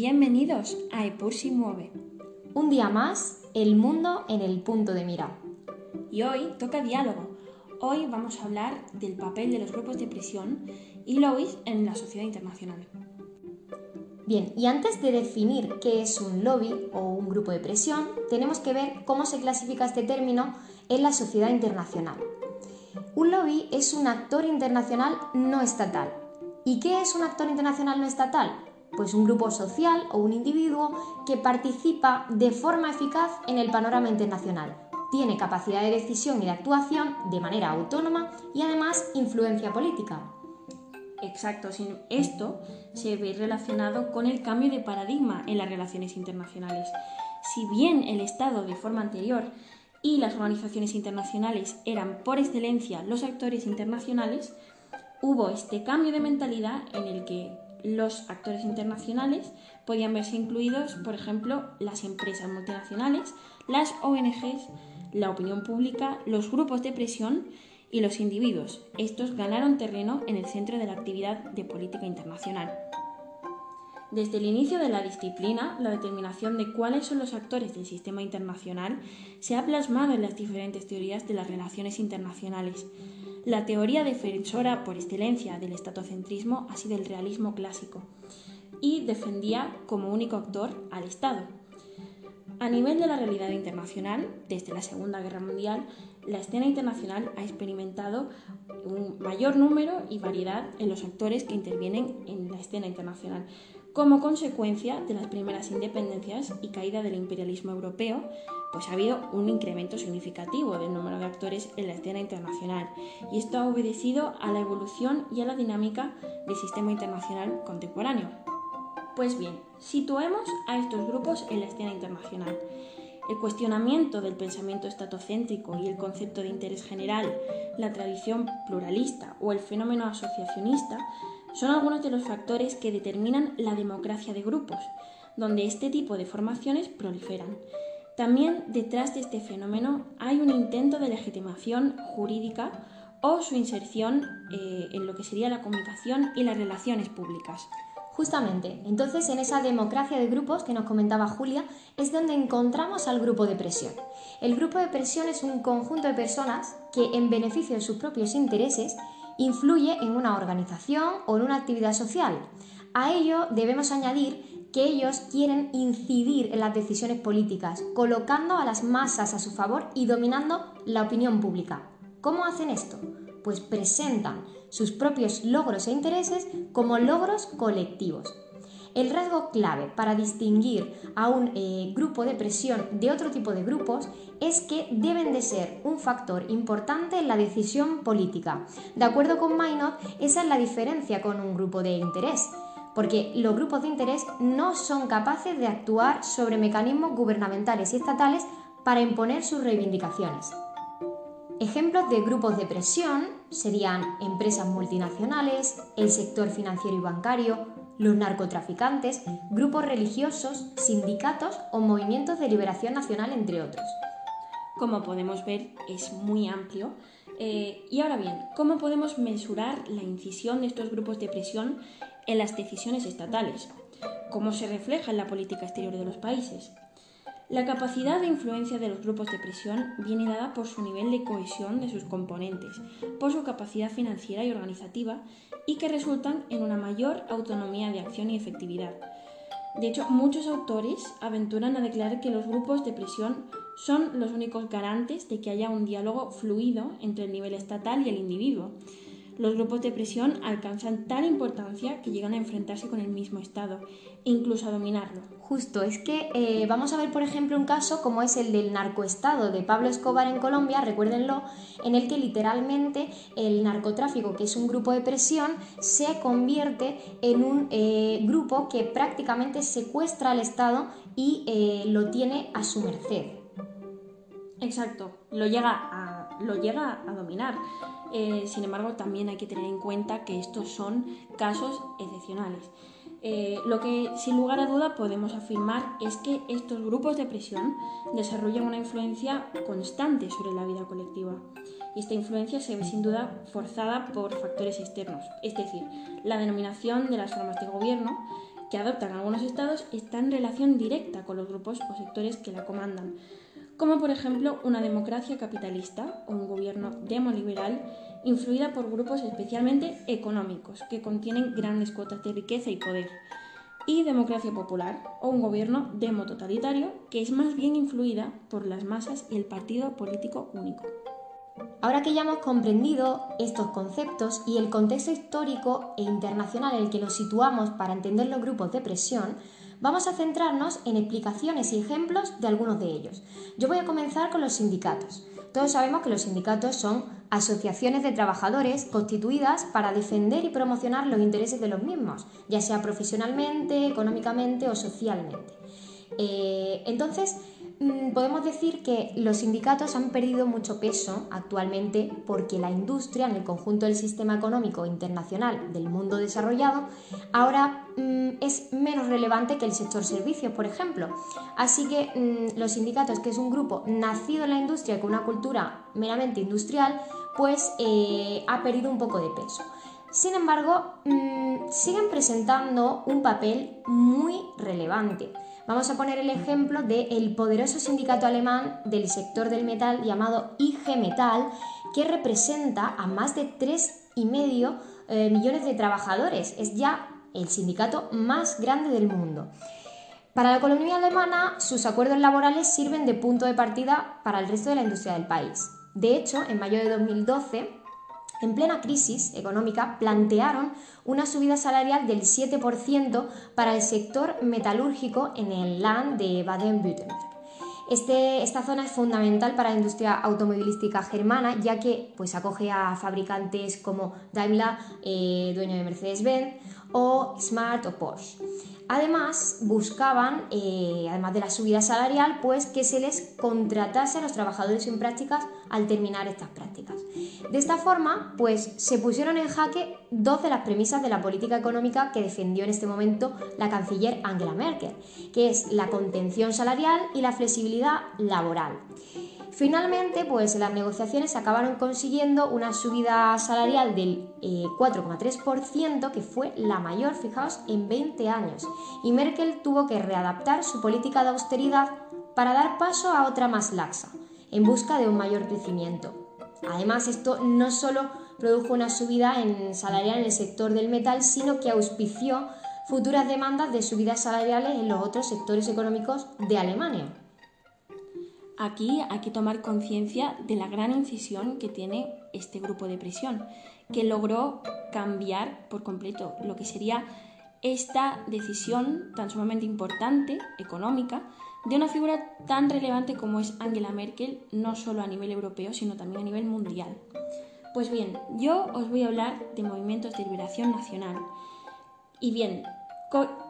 Bienvenidos a Epursi Mueve. Un día más, el mundo en el punto de mira. Y hoy toca diálogo. Hoy vamos a hablar del papel de los grupos de presión y lobbies en la sociedad internacional. Bien, y antes de definir qué es un lobby o un grupo de presión, tenemos que ver cómo se clasifica este término en la sociedad internacional. Un lobby es un actor internacional no estatal. ¿Y qué es un actor internacional no estatal? Pues un grupo social o un individuo que participa de forma eficaz en el panorama internacional. Tiene capacidad de decisión y de actuación de manera autónoma y además influencia política. Exacto, esto se ve relacionado con el cambio de paradigma en las relaciones internacionales. Si bien el Estado de forma anterior y las organizaciones internacionales eran por excelencia los actores internacionales, hubo este cambio de mentalidad en el que los actores internacionales podían verse incluidos, por ejemplo, las empresas multinacionales, las ONGs, la opinión pública, los grupos de presión y los individuos. Estos ganaron terreno en el centro de la actividad de política internacional. Desde el inicio de la disciplina, la determinación de cuáles son los actores del sistema internacional se ha plasmado en las diferentes teorías de las relaciones internacionales. La teoría defensora por excelencia del estatocentrismo ha sido el realismo clásico y defendía como único actor al Estado. A nivel de la realidad internacional, desde la Segunda Guerra Mundial, la escena internacional ha experimentado un mayor número y variedad en los actores que intervienen en la escena internacional, como consecuencia de las primeras independencias y caída del imperialismo europeo, pues ha habido un incremento significativo del número de actores en la escena internacional y esto ha obedecido a la evolución y a la dinámica del sistema internacional contemporáneo. Pues bien, situemos a estos grupos en la escena internacional. El cuestionamiento del pensamiento estatocéntrico y el concepto de interés general, la tradición pluralista o el fenómeno asociacionista son algunos de los factores que determinan la democracia de grupos, donde este tipo de formaciones proliferan. También detrás de este fenómeno hay un intento de legitimación jurídica o su inserción eh, en lo que sería la comunicación y las relaciones públicas. Justamente, entonces en esa democracia de grupos que nos comentaba Julia es donde encontramos al grupo de presión. El grupo de presión es un conjunto de personas que en beneficio de sus propios intereses influye en una organización o en una actividad social. A ello debemos añadir que ellos quieren incidir en las decisiones políticas, colocando a las masas a su favor y dominando la opinión pública. ¿Cómo hacen esto? Pues presentan sus propios logros e intereses como logros colectivos. El rasgo clave para distinguir a un eh, grupo de presión de otro tipo de grupos es que deben de ser un factor importante en la decisión política. De acuerdo con Maynard, esa es la diferencia con un grupo de interés porque los grupos de interés no son capaces de actuar sobre mecanismos gubernamentales y estatales para imponer sus reivindicaciones. Ejemplos de grupos de presión serían empresas multinacionales, el sector financiero y bancario, los narcotraficantes, grupos religiosos, sindicatos o movimientos de liberación nacional, entre otros. Como podemos ver, es muy amplio. Eh, y ahora bien, ¿cómo podemos mesurar la incisión de estos grupos de presión en las decisiones estatales? ¿Cómo se refleja en la política exterior de los países? La capacidad de influencia de los grupos de presión viene dada por su nivel de cohesión de sus componentes, por su capacidad financiera y organizativa y que resultan en una mayor autonomía de acción y efectividad. De hecho, muchos autores aventuran a declarar que los grupos de presión son los únicos garantes de que haya un diálogo fluido entre el nivel estatal y el individuo, los grupos de presión alcanzan tal importancia que llegan a enfrentarse con el mismo Estado e incluso a dominarlo. Justo, es que eh, vamos a ver por ejemplo un caso como es el del narcoestado de Pablo Escobar en Colombia, recuérdenlo, en el que literalmente el narcotráfico, que es un grupo de presión, se convierte en un eh, grupo que prácticamente secuestra al Estado y eh, lo tiene a su merced. Exacto, lo llega a, lo llega a dominar. Eh, sin embargo, también hay que tener en cuenta que estos son casos excepcionales. Eh, lo que sin lugar a duda podemos afirmar es que estos grupos de presión desarrollan una influencia constante sobre la vida colectiva. Y esta influencia se ve sin duda forzada por factores externos, es decir, la denominación de las formas de gobierno, que adoptan algunos estados está en relación directa con los grupos o sectores que la comandan, como por ejemplo una democracia capitalista o un gobierno demoliberal influida por grupos especialmente económicos que contienen grandes cuotas de riqueza y poder, y democracia popular o un gobierno demototalitario que es más bien influida por las masas y el partido político único. Ahora que ya hemos comprendido estos conceptos y el contexto histórico e internacional en el que nos situamos para entender los grupos de presión, vamos a centrarnos en explicaciones y ejemplos de algunos de ellos. Yo voy a comenzar con los sindicatos. Todos sabemos que los sindicatos son asociaciones de trabajadores constituidas para defender y promocionar los intereses de los mismos, ya sea profesionalmente, económicamente o socialmente. Eh, entonces, podemos decir que los sindicatos han perdido mucho peso actualmente porque la industria en el conjunto del sistema económico internacional del mundo desarrollado ahora mm, es menos relevante que el sector servicios, por ejemplo. Así que mm, los sindicatos, que es un grupo nacido en la industria con una cultura meramente industrial, pues eh, ha perdido un poco de peso. Sin embargo, siguen presentando un papel muy relevante. Vamos a poner el ejemplo del poderoso sindicato alemán del sector del metal llamado IG Metall, que representa a más de 3,5 eh, millones de trabajadores. Es ya el sindicato más grande del mundo. Para la economía alemana, sus acuerdos laborales sirven de punto de partida para el resto de la industria del país. De hecho, en mayo de 2012, en plena crisis económica, plantearon una subida salarial del 7% para el sector metalúrgico en el land de Baden-Württemberg. Este, esta zona es fundamental para la industria automovilística germana, ya que pues, acoge a fabricantes como Daimler, eh, dueño de Mercedes-Benz, o Smart o Porsche. Además, buscaban, eh, además de la subida salarial, pues que se les contratase a los trabajadores en prácticas al terminar estas prácticas. De esta forma, pues se pusieron en jaque dos de las premisas de la política económica que defendió en este momento la canciller Angela Merkel, que es la contención salarial y la flexibilidad laboral. Finalmente, pues las negociaciones acabaron consiguiendo una subida salarial del 4,3%, eh, que fue la mayor, fijaos, en 20 años. Y Merkel tuvo que readaptar su política de austeridad para dar paso a otra más laxa, en busca de un mayor crecimiento. Además, esto no solo produjo una subida en salarial en el sector del metal, sino que auspició futuras demandas de subidas salariales en los otros sectores económicos de Alemania. Aquí hay que tomar conciencia de la gran incisión que tiene este grupo de presión, que logró cambiar por completo lo que sería esta decisión tan sumamente importante, económica, de una figura tan relevante como es Angela Merkel, no solo a nivel europeo, sino también a nivel mundial. Pues bien, yo os voy a hablar de movimientos de liberación nacional. Y bien,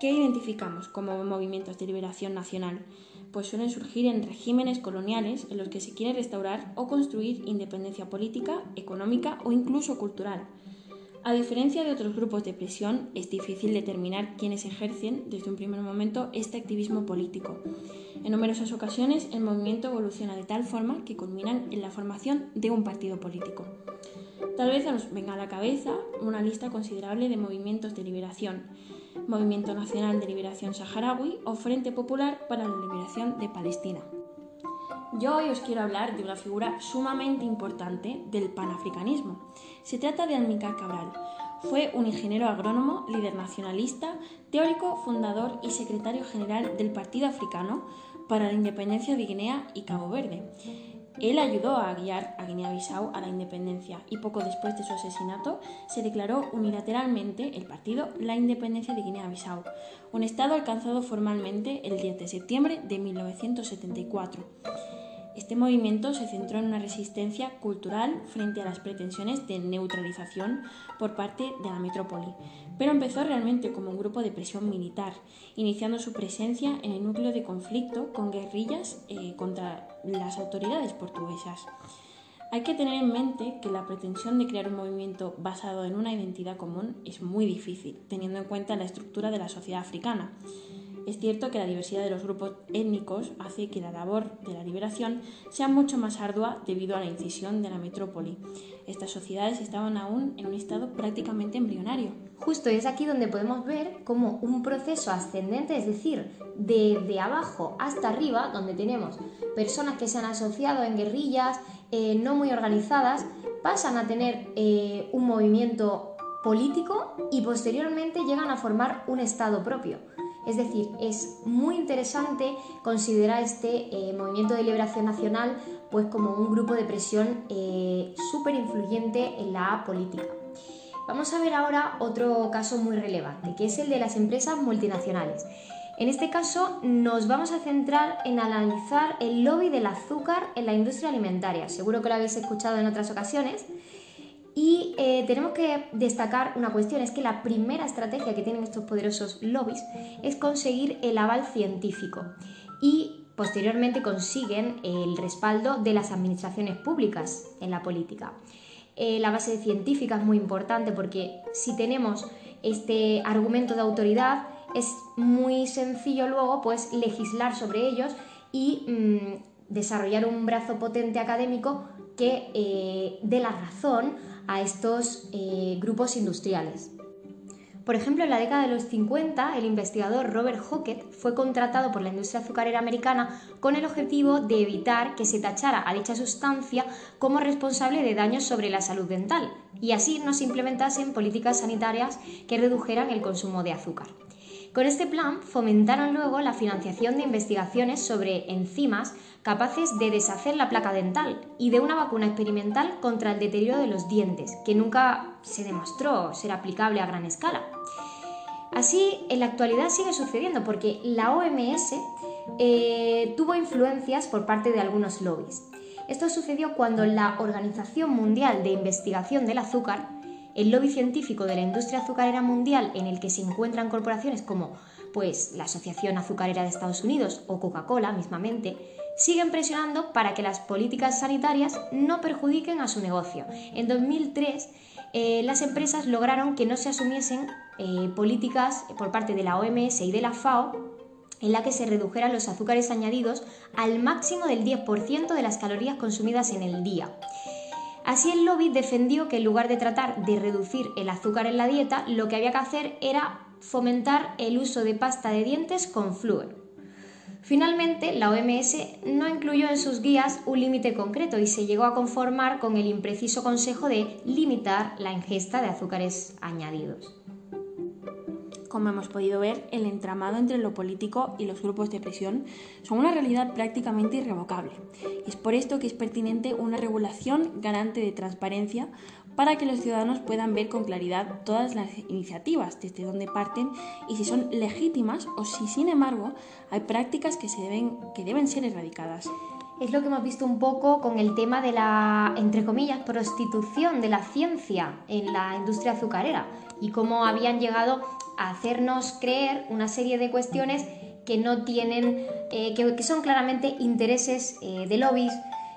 ¿qué identificamos como movimientos de liberación nacional? pues suelen surgir en regímenes coloniales en los que se quiere restaurar o construir independencia política, económica o incluso cultural. A diferencia de otros grupos de presión, es difícil determinar quiénes ejercen desde un primer momento este activismo político. En numerosas ocasiones, el movimiento evoluciona de tal forma que culminan en la formación de un partido político. Tal vez nos venga a la cabeza una lista considerable de movimientos de liberación, Movimiento Nacional de Liberación Saharaui o Frente Popular para la Liberación de Palestina. Yo hoy os quiero hablar de una figura sumamente importante del panafricanismo. Se trata de Almicar Cabral. Fue un ingeniero agrónomo, líder nacionalista, teórico, fundador y secretario general del Partido Africano para la Independencia de Guinea y Cabo Verde. Él ayudó a guiar a Guinea-Bissau a la independencia y poco después de su asesinato se declaró unilateralmente el partido la independencia de Guinea-Bissau, un estado alcanzado formalmente el 10 de septiembre de 1974. Este movimiento se centró en una resistencia cultural frente a las pretensiones de neutralización por parte de la metrópoli, pero empezó realmente como un grupo de presión militar, iniciando su presencia en el núcleo de conflicto con guerrillas eh, contra las autoridades portuguesas. Hay que tener en mente que la pretensión de crear un movimiento basado en una identidad común es muy difícil, teniendo en cuenta la estructura de la sociedad africana. Es cierto que la diversidad de los grupos étnicos hace que la labor de la liberación sea mucho más ardua debido a la incisión de la metrópoli. Estas sociedades estaban aún en un estado prácticamente embrionario. Justo, es aquí donde podemos ver cómo un proceso ascendente, es decir, de, abajo hasta arriba, donde tenemos personas que se han asociado en guerrillas eh, no muy organizadas, pasan a tener eh, un movimiento político y posteriormente llegan a formar un Estado propio. Es decir, es muy interesante considerar este eh, movimiento de liberación nacional pues como un grupo de presión eh, súper influyente en la política. Vamos a ver ahora otro caso muy relevante, que es el de las empresas multinacionales. En este caso nos vamos a centrar en analizar el lobby del azúcar en la industria alimentaria. Seguro que lo habéis escuchado en otras ocasiones. Y eh, tenemos que destacar una cuestión, es que la primera estrategia que tienen estos poderosos lobbies es conseguir el aval científico y posteriormente consiguen el respaldo de las administraciones públicas en la política. Eh, la base científica es muy importante porque si tenemos este argumento de autoridad es muy sencillo luego pues legislar sobre ellos y mm, desarrollar un brazo potente académico que eh, dé la razón a estos eh, grupos industriales. Por ejemplo, en la década de los 50, el investigador Robert Hockett fue contratado por la industria azucarera americana con el objetivo de evitar que se tachara a dicha sustancia como responsable de daños sobre la salud dental y así no se implementasen políticas sanitarias que redujeran el consumo de azúcar. Con este plan fomentaron luego la financiación de investigaciones sobre enzimas capaces de deshacer la placa dental y de una vacuna experimental contra el deterioro de los dientes, que nunca se demostró ser aplicable a gran escala. Así, en la actualidad sigue sucediendo porque la OMS eh, tuvo influencias por parte de algunos lobbies. Esto sucedió cuando la Organización Mundial de Investigación del Azúcar el lobby científico de la industria azucarera mundial en el que se encuentran corporaciones como pues la Asociación Azucarera de Estados Unidos o Coca-Cola mismamente, siguen presionando para que las políticas sanitarias no perjudiquen a su negocio. En 2003 eh, las empresas lograron que no se asumiesen eh, políticas por parte de la OMS y de la FAO en la que se redujeran los azúcares añadidos al máximo del 10% de las calorías consumidas en el día. Así el lobby defendió que en lugar de tratar de reducir el azúcar en la dieta, lo que había que hacer era fomentar el uso de pasta de dientes con flúor. Finalmente, la OMS no incluyó en sus guías un límite concreto y se llegó a conformar con el impreciso consejo de limitar la ingesta de azúcares añadidos. Como hemos podido ver, el entramado entre lo político y los grupos de presión son una realidad prácticamente irrevocable. es por esto que es pertinente una regulación garante de transparencia para que los ciudadanos puedan ver con claridad todas las iniciativas, desde dónde parten y si son legítimas o si, sin embargo, hay prácticas que, se deben, que deben ser erradicadas es lo que hemos visto un poco con el tema de la, entre comillas, prostitución de la ciencia en la industria azucarera y cómo habían llegado a hacernos creer una serie de cuestiones que no tienen, eh, que, son claramente intereses eh, de lobbies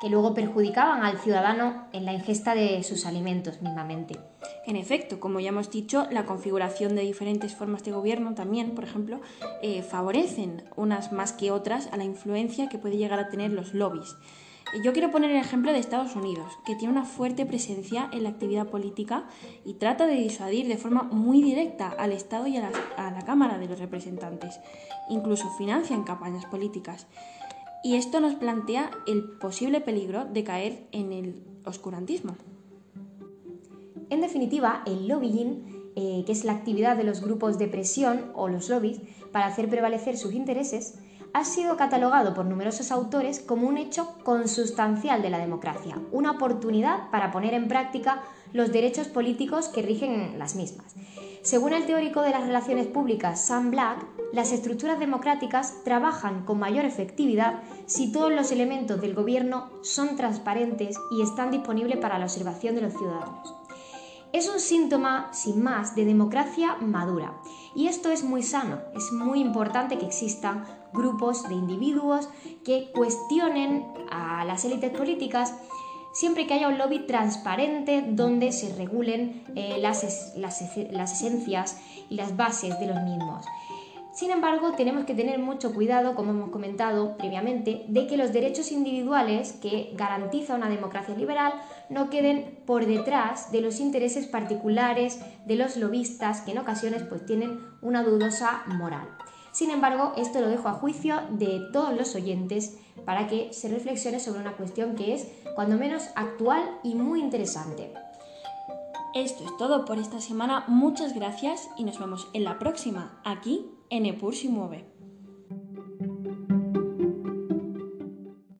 que luego perjudicaban al ciudadano en la ingesta de sus alimentos mismamente. En efecto, como ya hemos dicho, la configuración de diferentes formas de gobierno también, por ejemplo, eh, favorecen unas más que otras a la influencia que puede llegar a tener los lobbies. Yo quiero poner el ejemplo de Estados Unidos, que tiene una fuerte presencia en la actividad política y trata de disuadir de forma muy directa al Estado y a la, Cámara de los Representantes. Incluso financian campañas políticas. Y esto nos plantea el posible peligro de caer en el oscurantismo. En definitiva, el lobbying, eh, que es la actividad de los grupos de presión o los lobbies para hacer prevalecer sus intereses, ha sido catalogado por numerosos autores como un hecho consustancial de la democracia, una oportunidad para poner en práctica los derechos políticos que rigen las mismas. Según el teórico de las relaciones públicas Sam Black, las estructuras democráticas trabajan con mayor efectividad si todos los elementos del gobierno son transparentes y están disponibles para la observación de los ciudadanos. Es un síntoma, sin más, de democracia madura. Y esto es muy sano, es muy importante que existan grupos de individuos que cuestionen a las élites políticas siempre que haya un lobby transparente donde se regulen eh, las, las esencias y las bases de los mismos. Sin embargo, tenemos que tener mucho cuidado, como hemos comentado previamente, de que los derechos individuales que garantiza una democracia liberal no queden por detrás de los intereses particulares de los lobistas que en ocasiones pues tienen una dudosa moral. Sin embargo, esto lo dejo a juicio de todos los oyentes para que se reflexione sobre una cuestión que es cuando menos actual y muy interesante. Esto es todo por esta semana. Muchas gracias y nos vemos en la próxima, aquí en Epur si mueve.